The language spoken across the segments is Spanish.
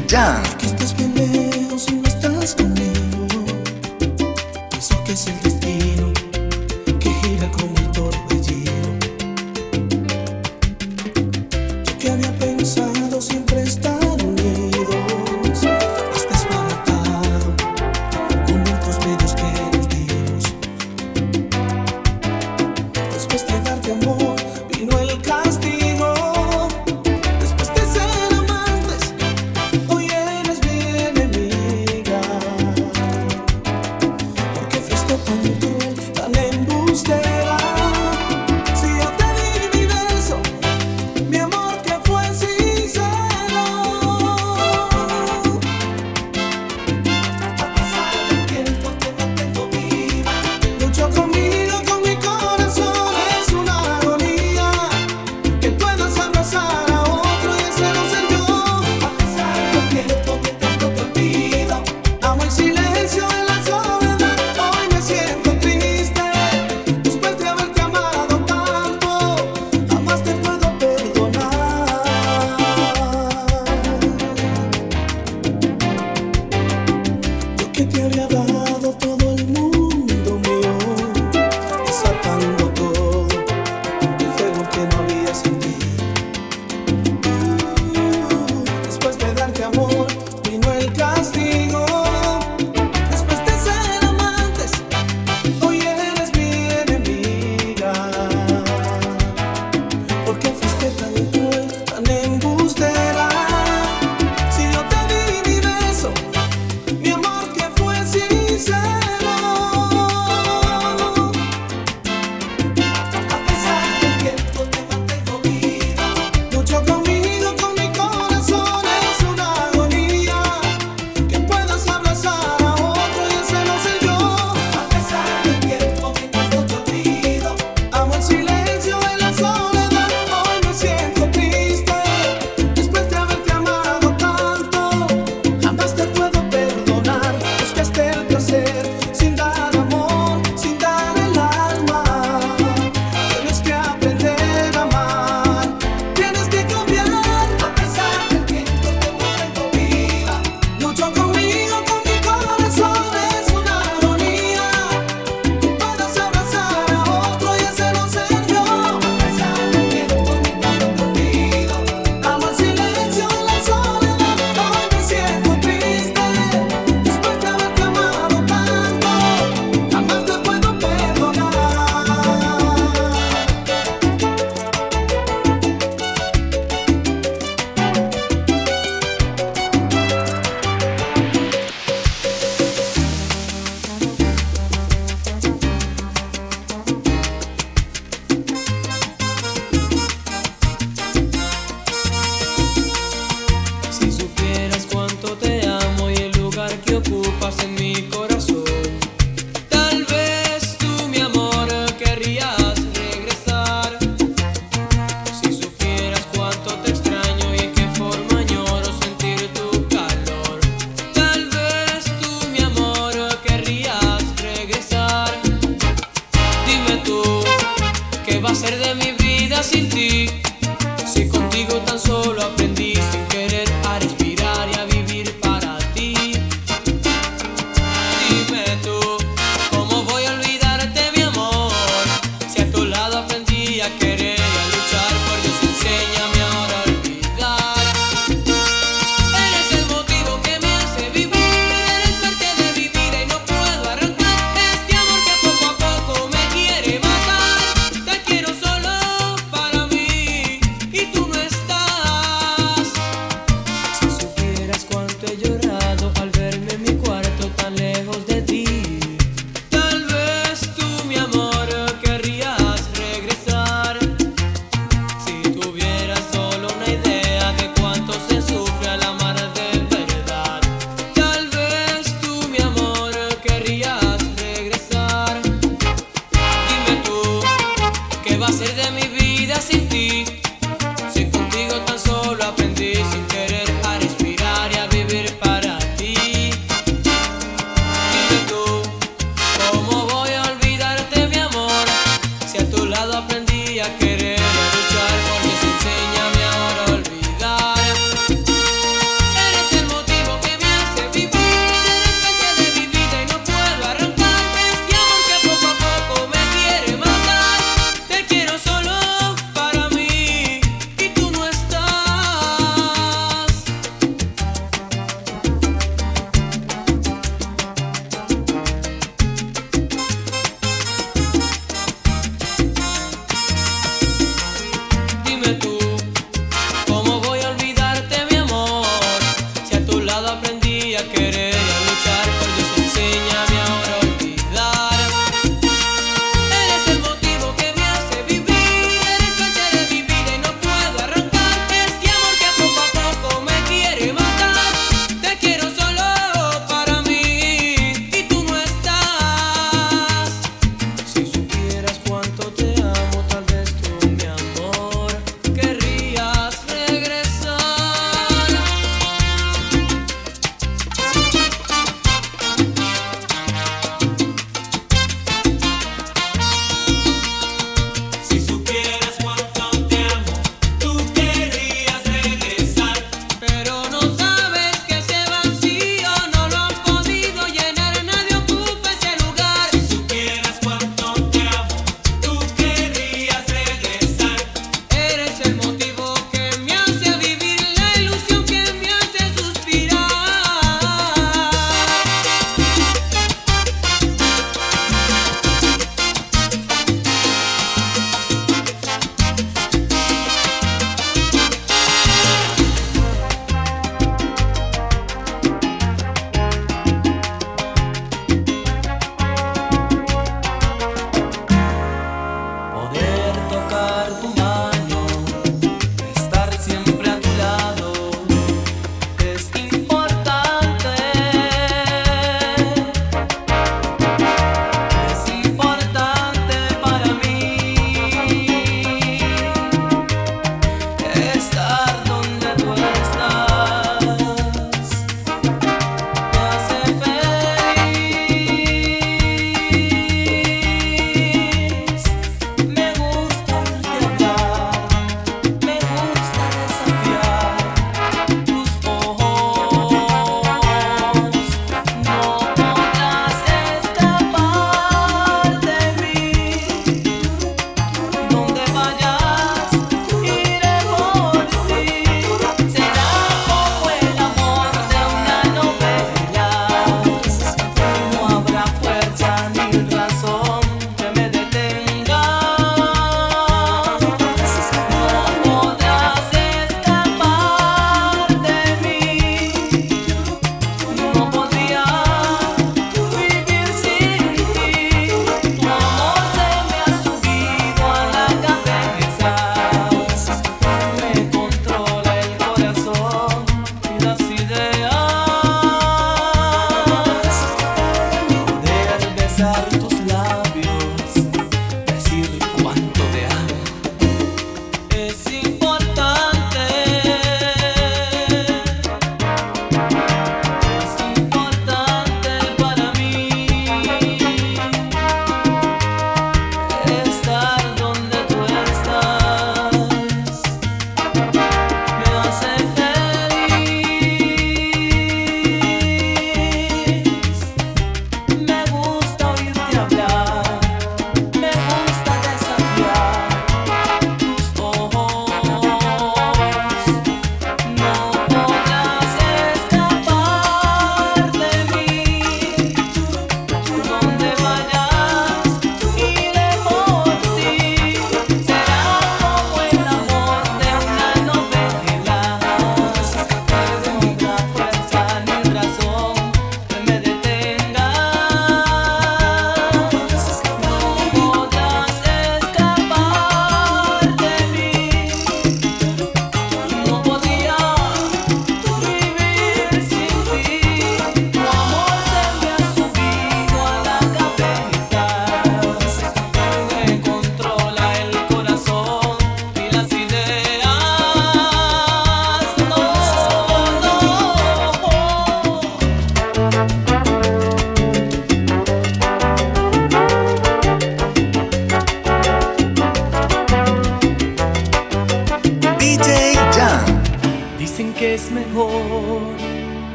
done.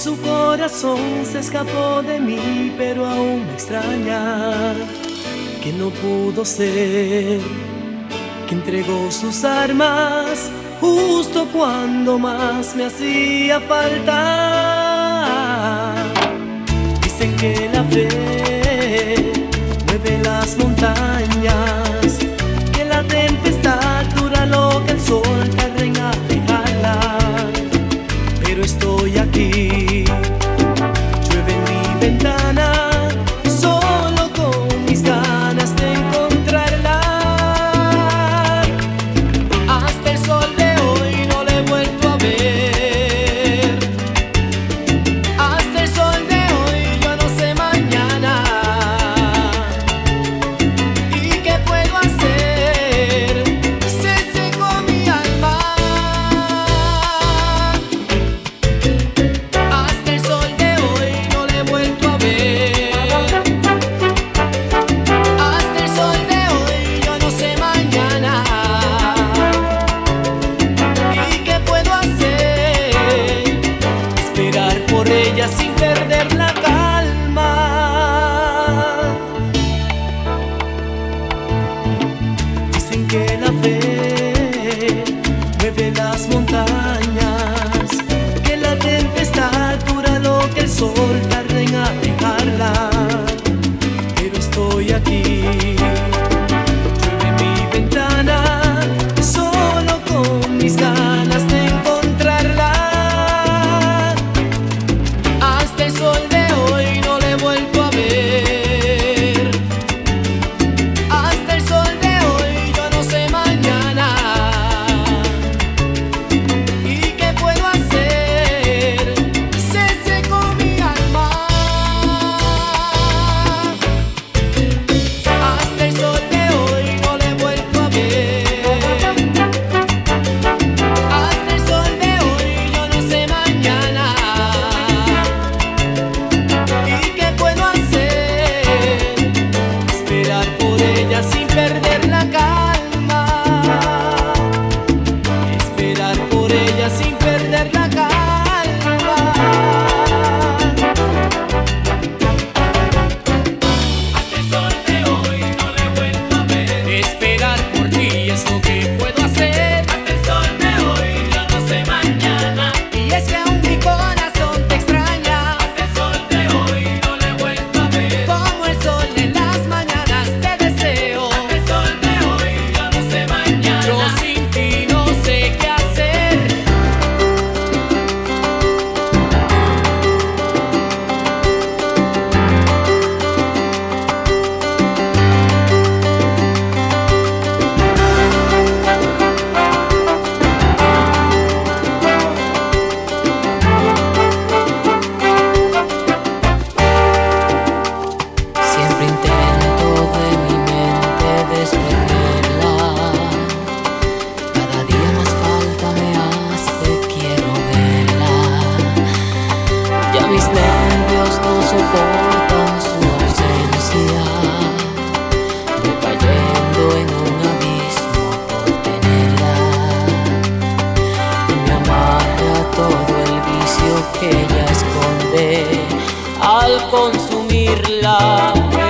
su corazón se escapó de mí, pero aún me extraña que no pudo ser, que entregó sus armas justo cuando más me hacía falta. Dicen que la fe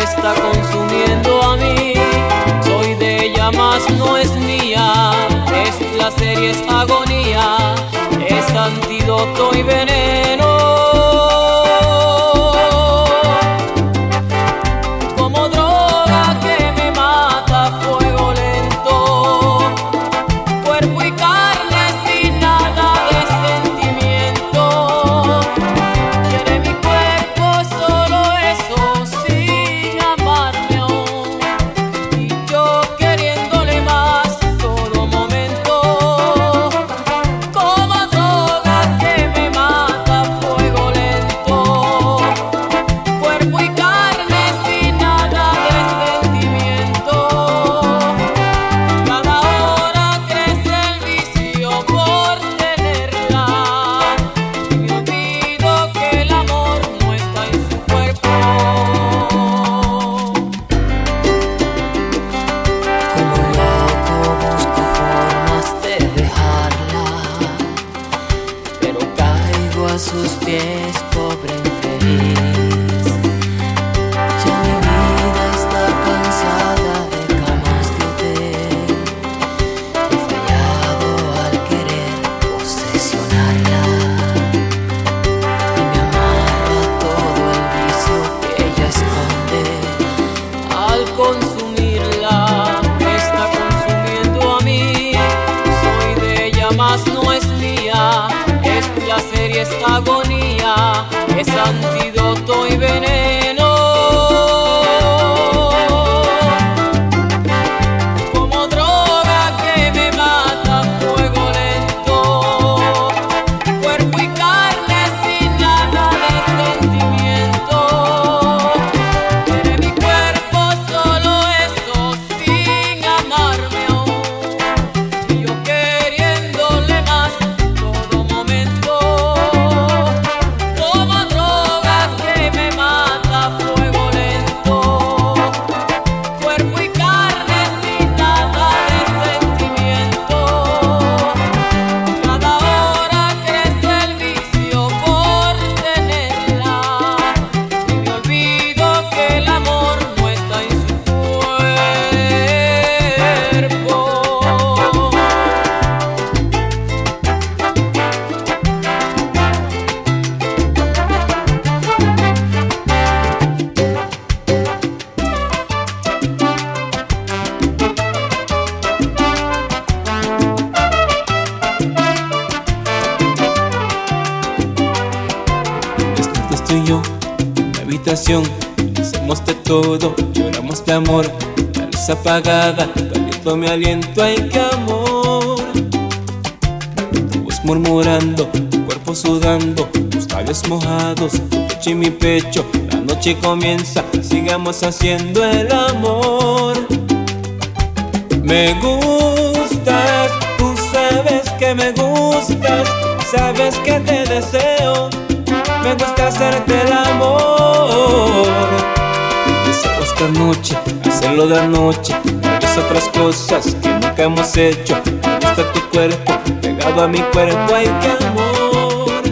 está consumiendo a mí. Soy de ella, más no es mía. Es placer y es agonía, es antídoto y veneno. De amor. La luz apagada, tu mi aliento, ay que amor. Tu voz murmurando, tu cuerpo sudando, tus labios mojados, tu pecho y mi pecho. La noche comienza, sigamos haciendo el amor. Me gustas, tú sabes que me gustas, sabes que te deseo. Me gusta hacerte el amor. Esta noche, hacerlo de noche. Muchas otras cosas que nunca hemos hecho. Me gusta tu cuerpo, pegado a mi cuerpo, ay que amor.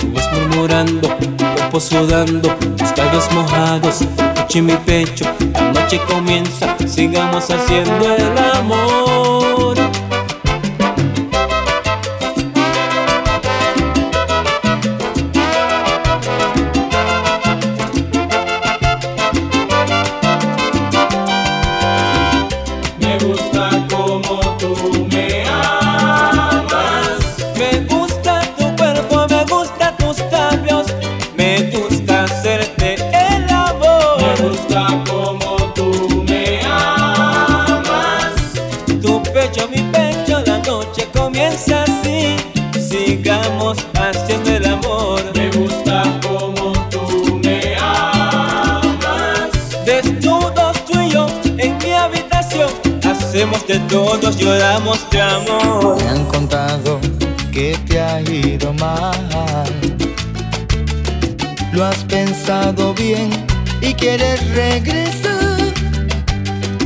Tu voz murmurando, tu cuerpo sudando, tus labios mojados, tu mi pecho. La noche comienza, sigamos haciendo el amor. Me han contado que te ha ido mal. Lo has pensado bien y quieres regresar.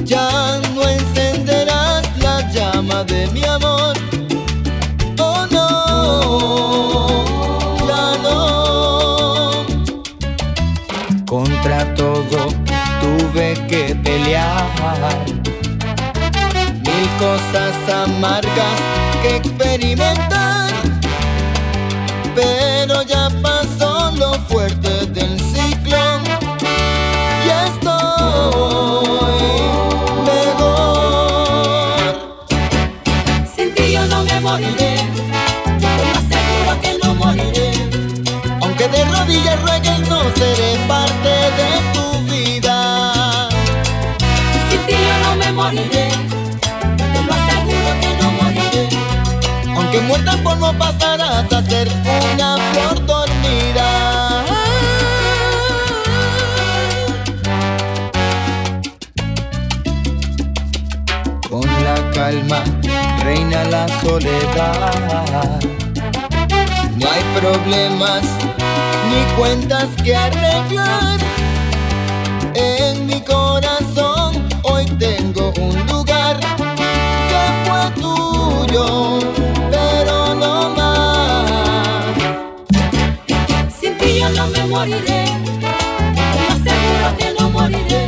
Ya no encenderás la llama de mi amor. Oh no, ya no. Contra todo tuve que pelear cosas amargas que experimentar. Pero ya pasó muerta por no pasarás a ser una flor dormida. Con la calma reina la soledad. No hay problemas ni cuentas que arreglar. En mi corazón hoy tengo un lugar que fue tuyo, moriré. Te lo aseguro que no moriré.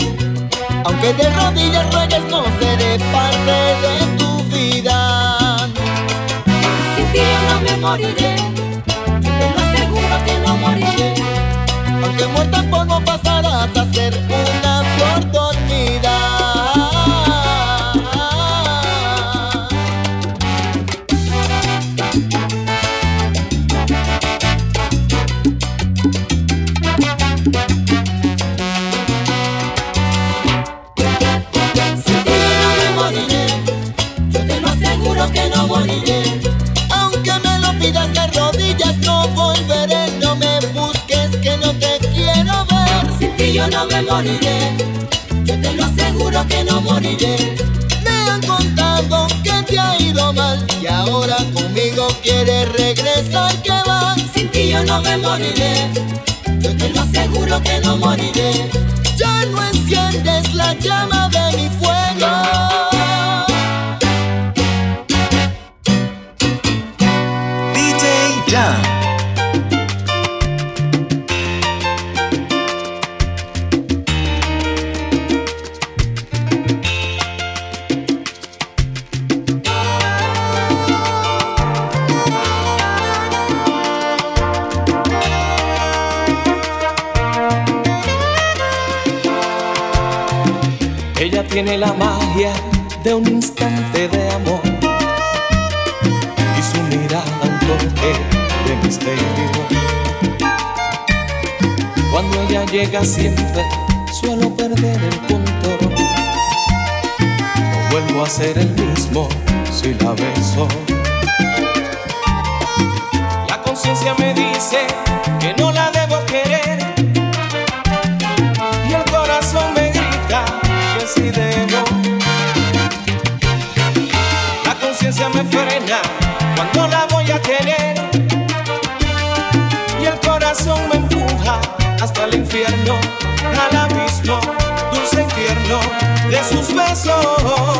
Aunque de rodillas ruegues no seré parte de tu vida. Sin ti yo no me moriré. Moriré. Yo te lo aseguro que no moriré. Ya no enciendes la llama de dice que no la debo querer y el corazón me grita que sí debo. La conciencia me frena cuando la voy a querer y el corazón me empuja hasta el infierno, al abismo dulce y tierno de sus besos.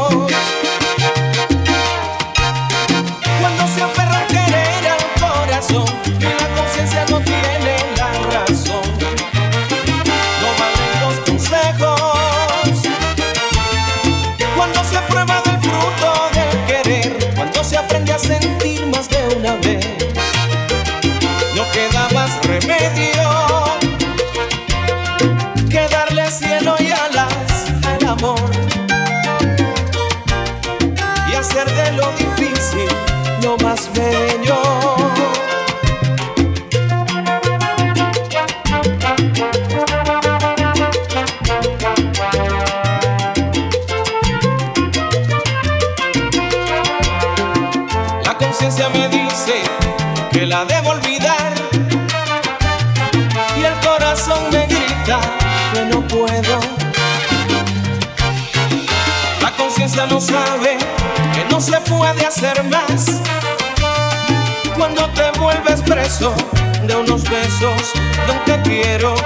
De unos besos, de un te quiero,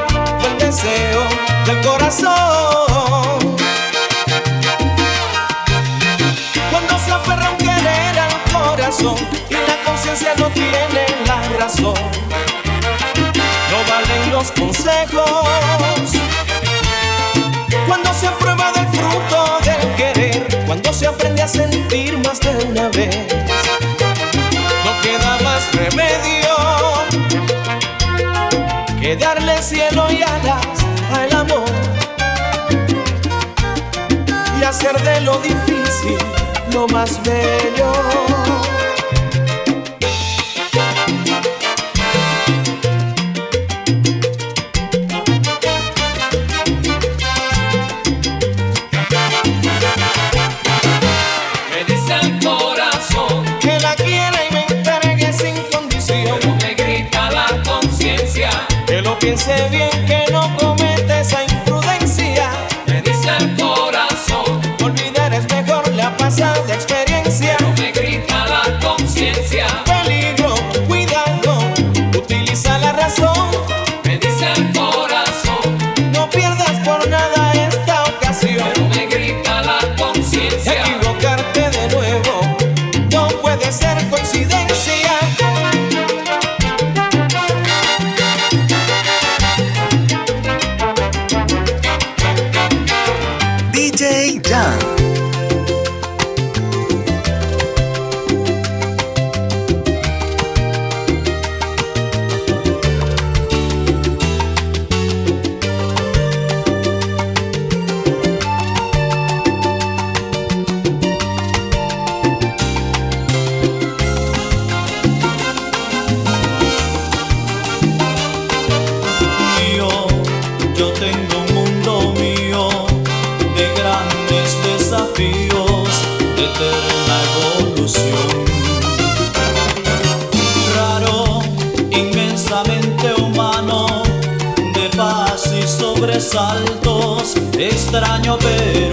del deseo, del corazón. Cuando se aferra un querer al corazón y la conciencia no tiene la razón. No valen los consejos. Cuando se prueba del fruto del querer, cuando se aprende a sentir más de una vez, que darle cielo y alas al amor y hacer de lo difícil lo más bello. Piense bien, extraño pero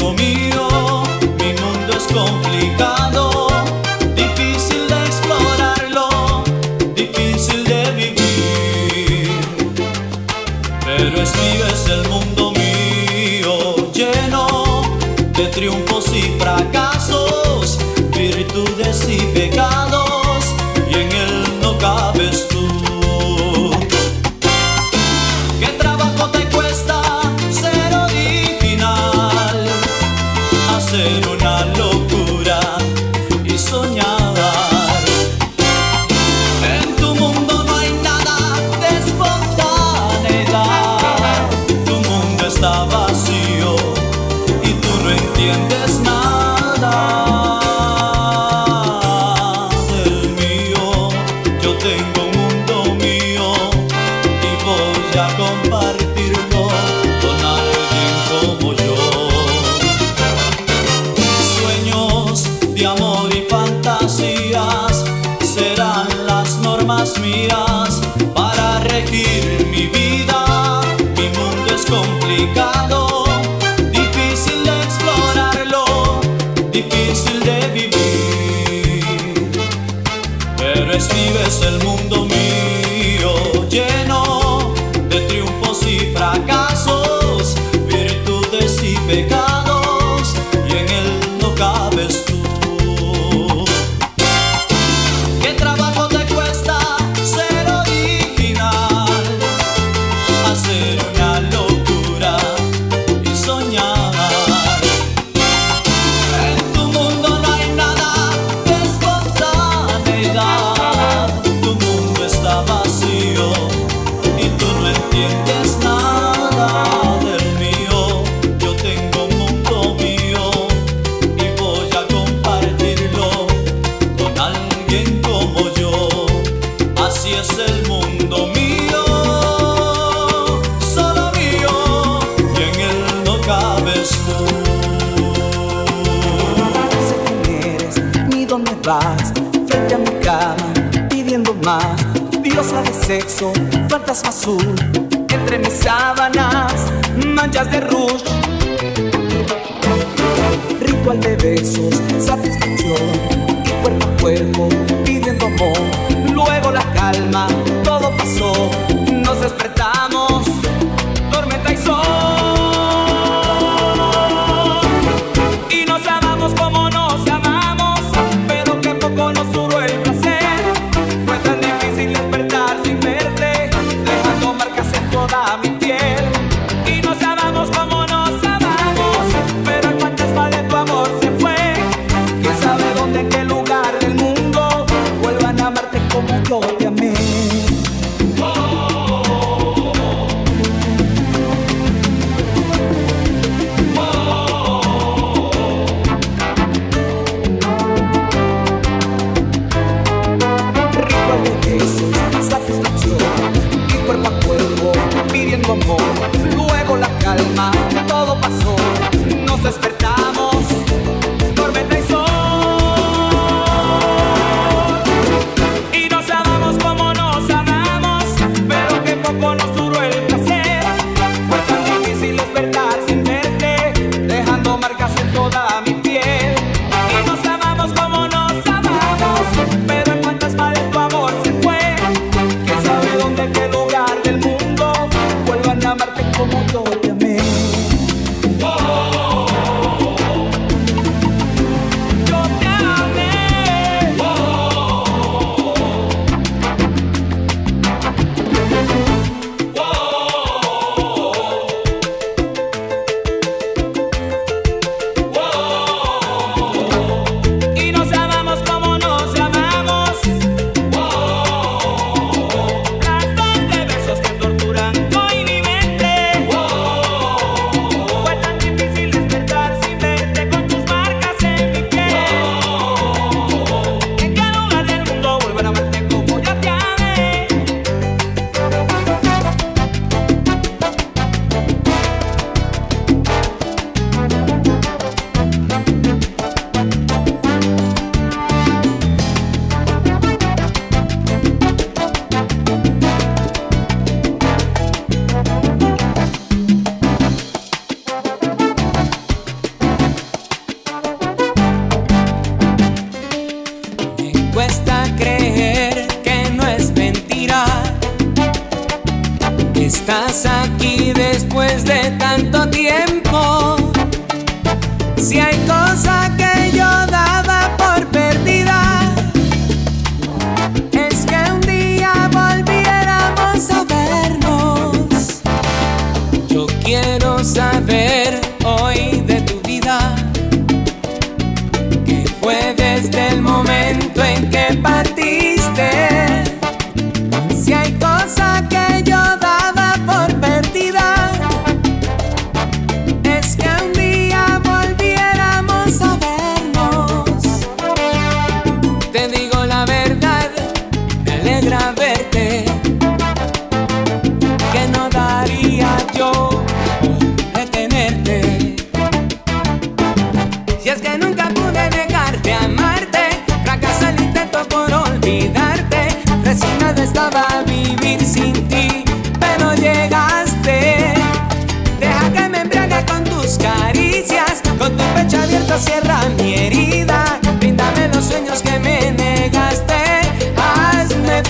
es el mundo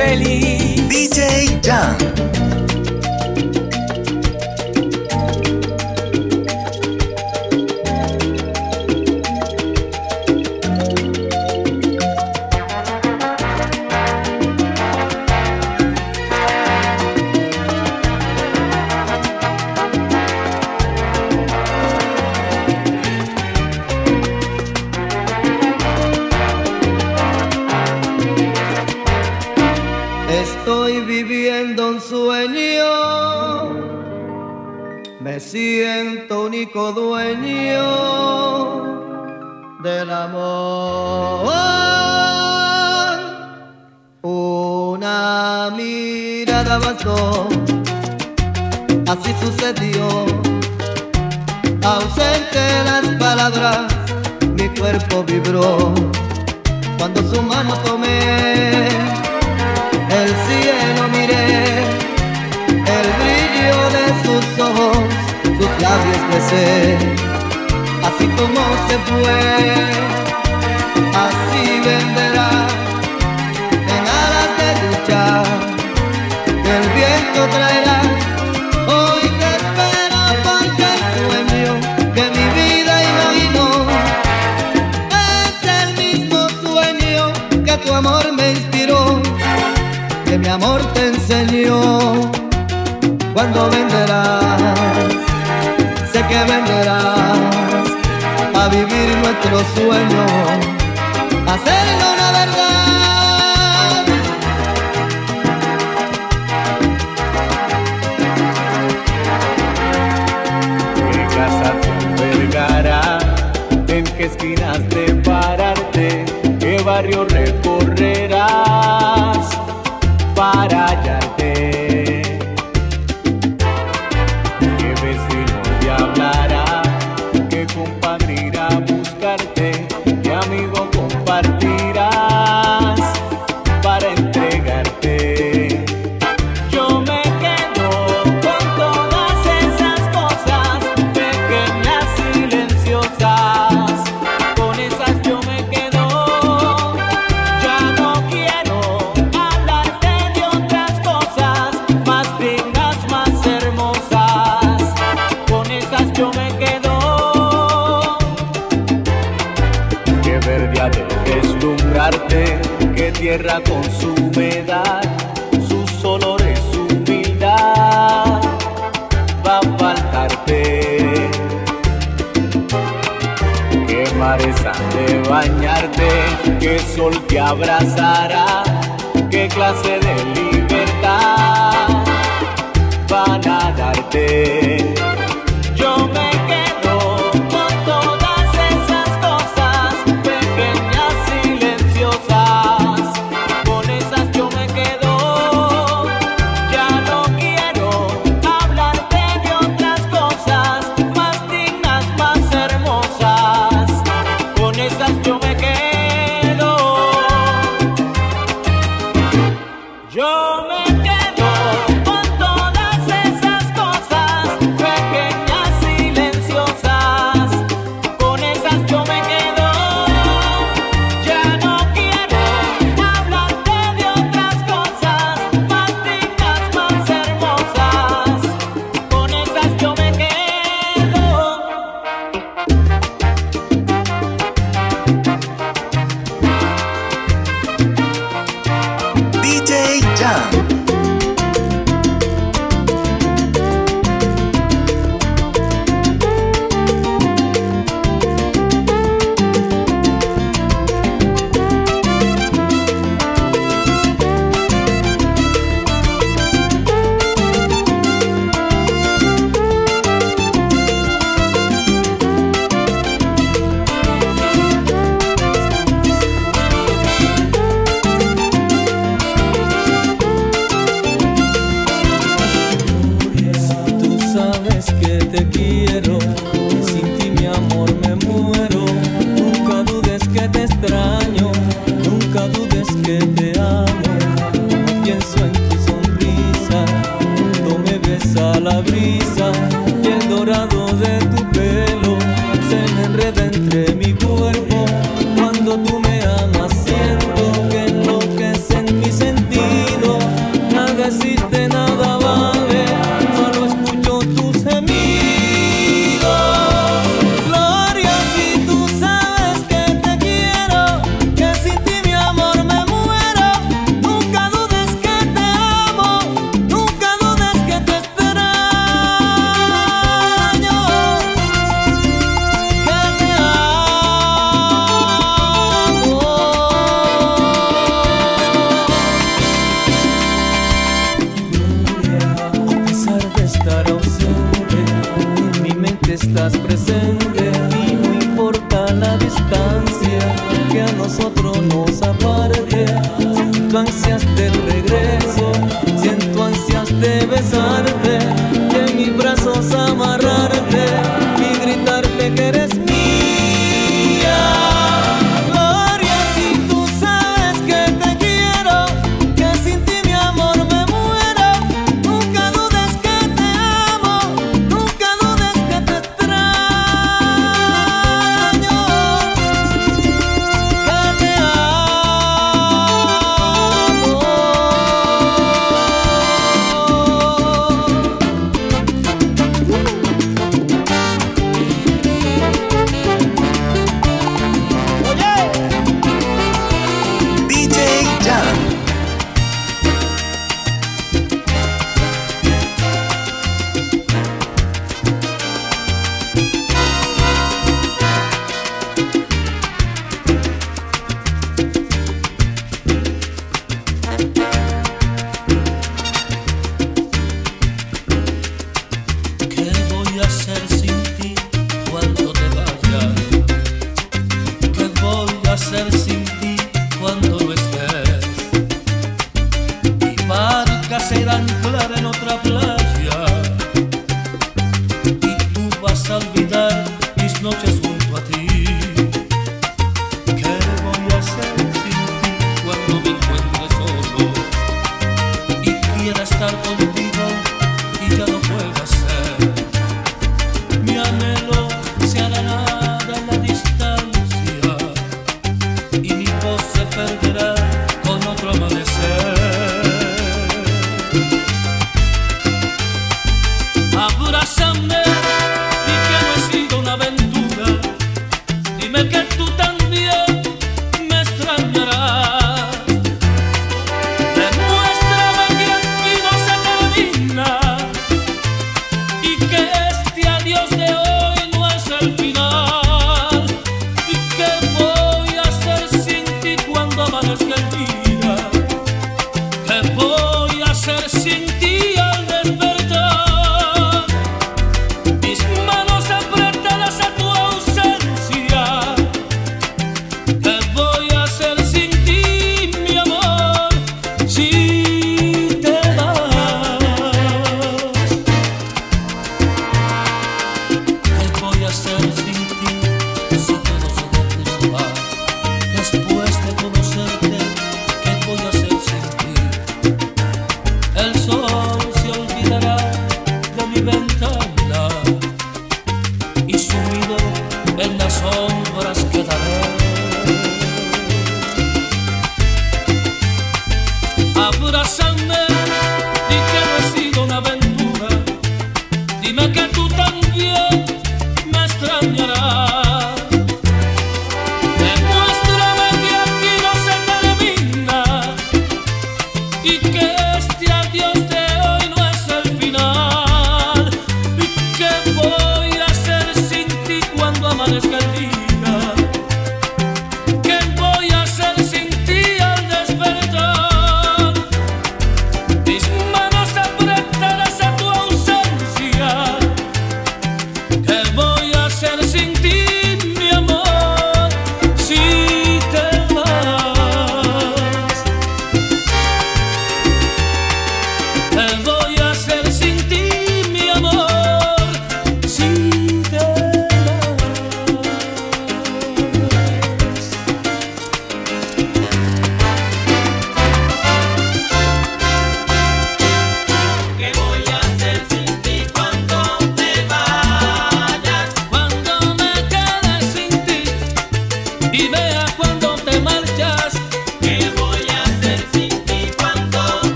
feliz. DJ Jan.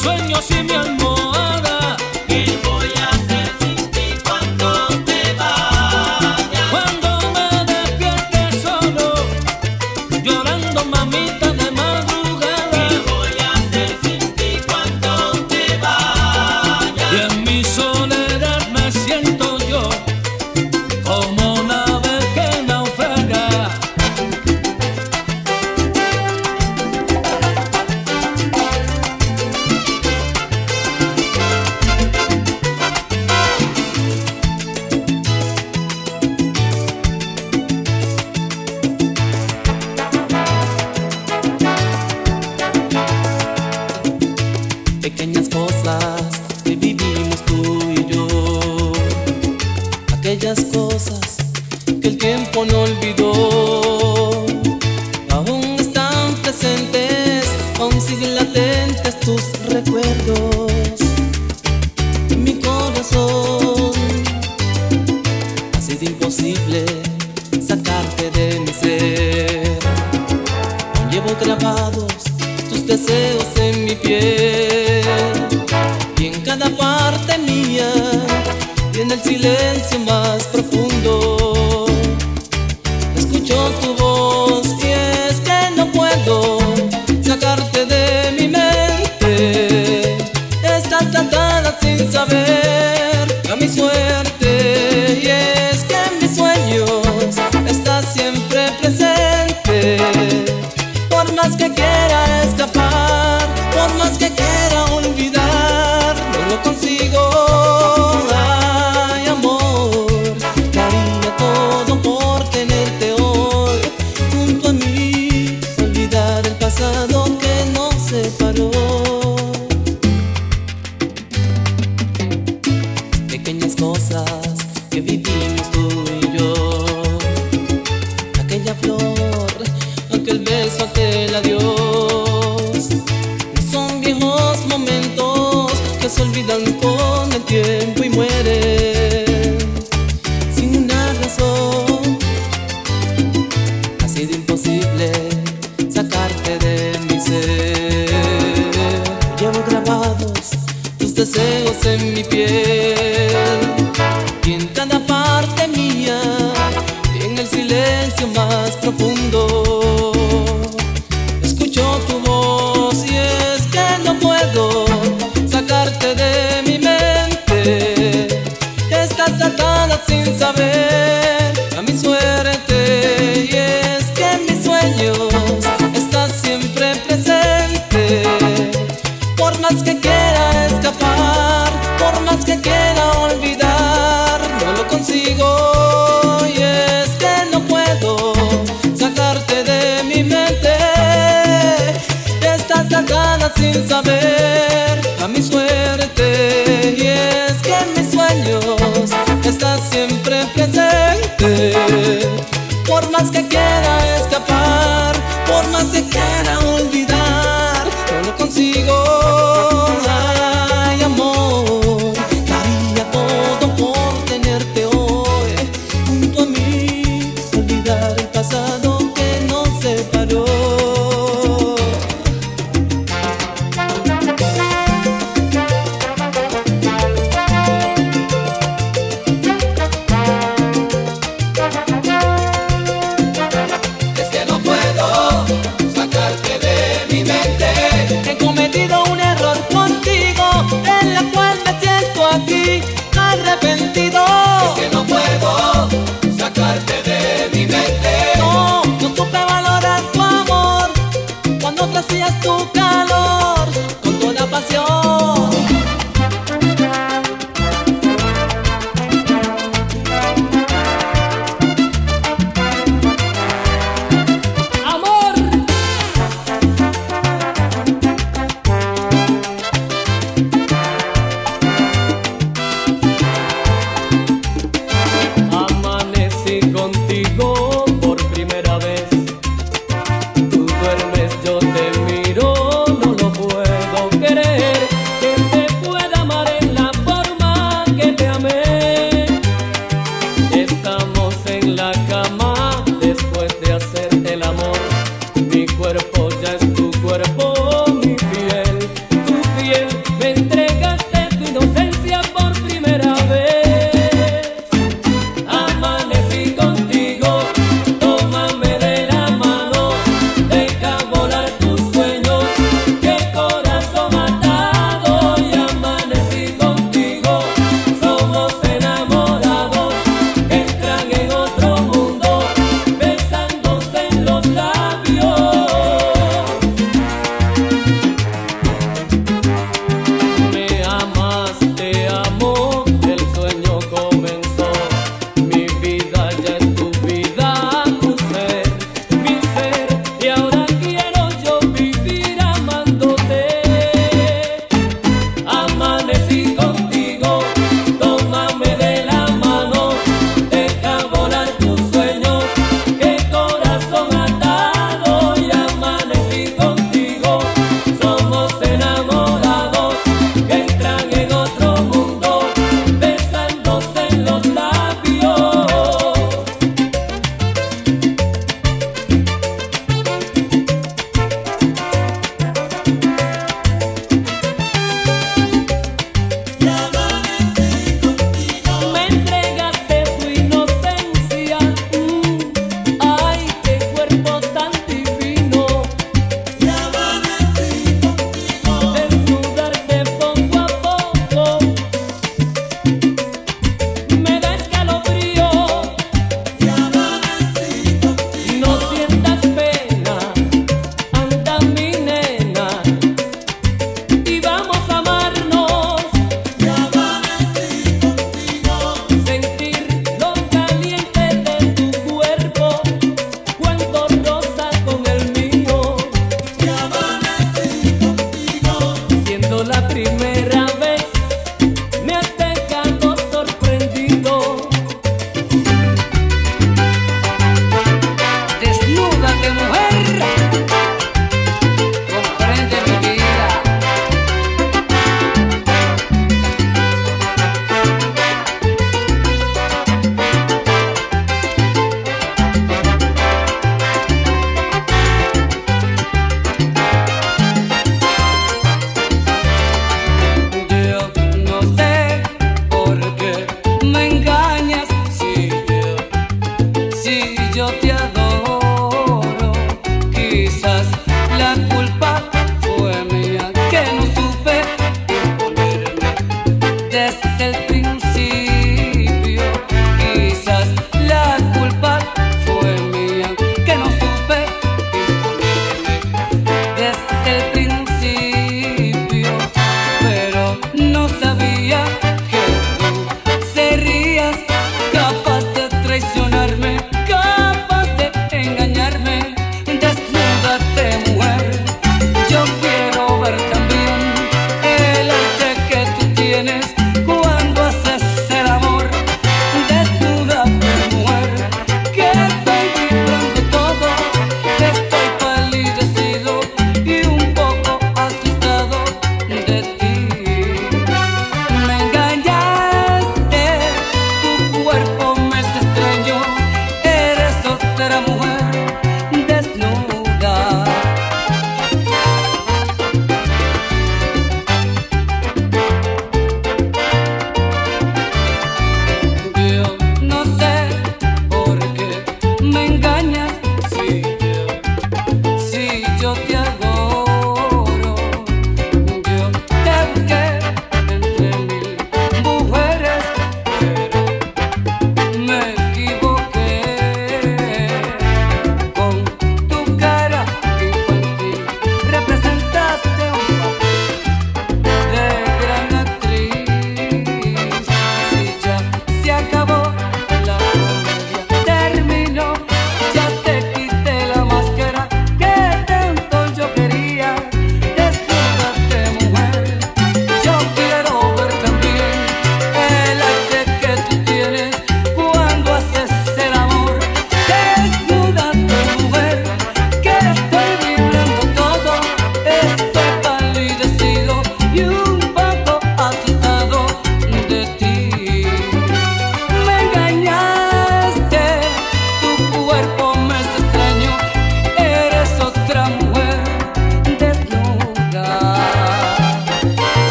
sueños y mi alma. Por más que quiera pueda escapar, por más que quiera olvidar, no lo consigo.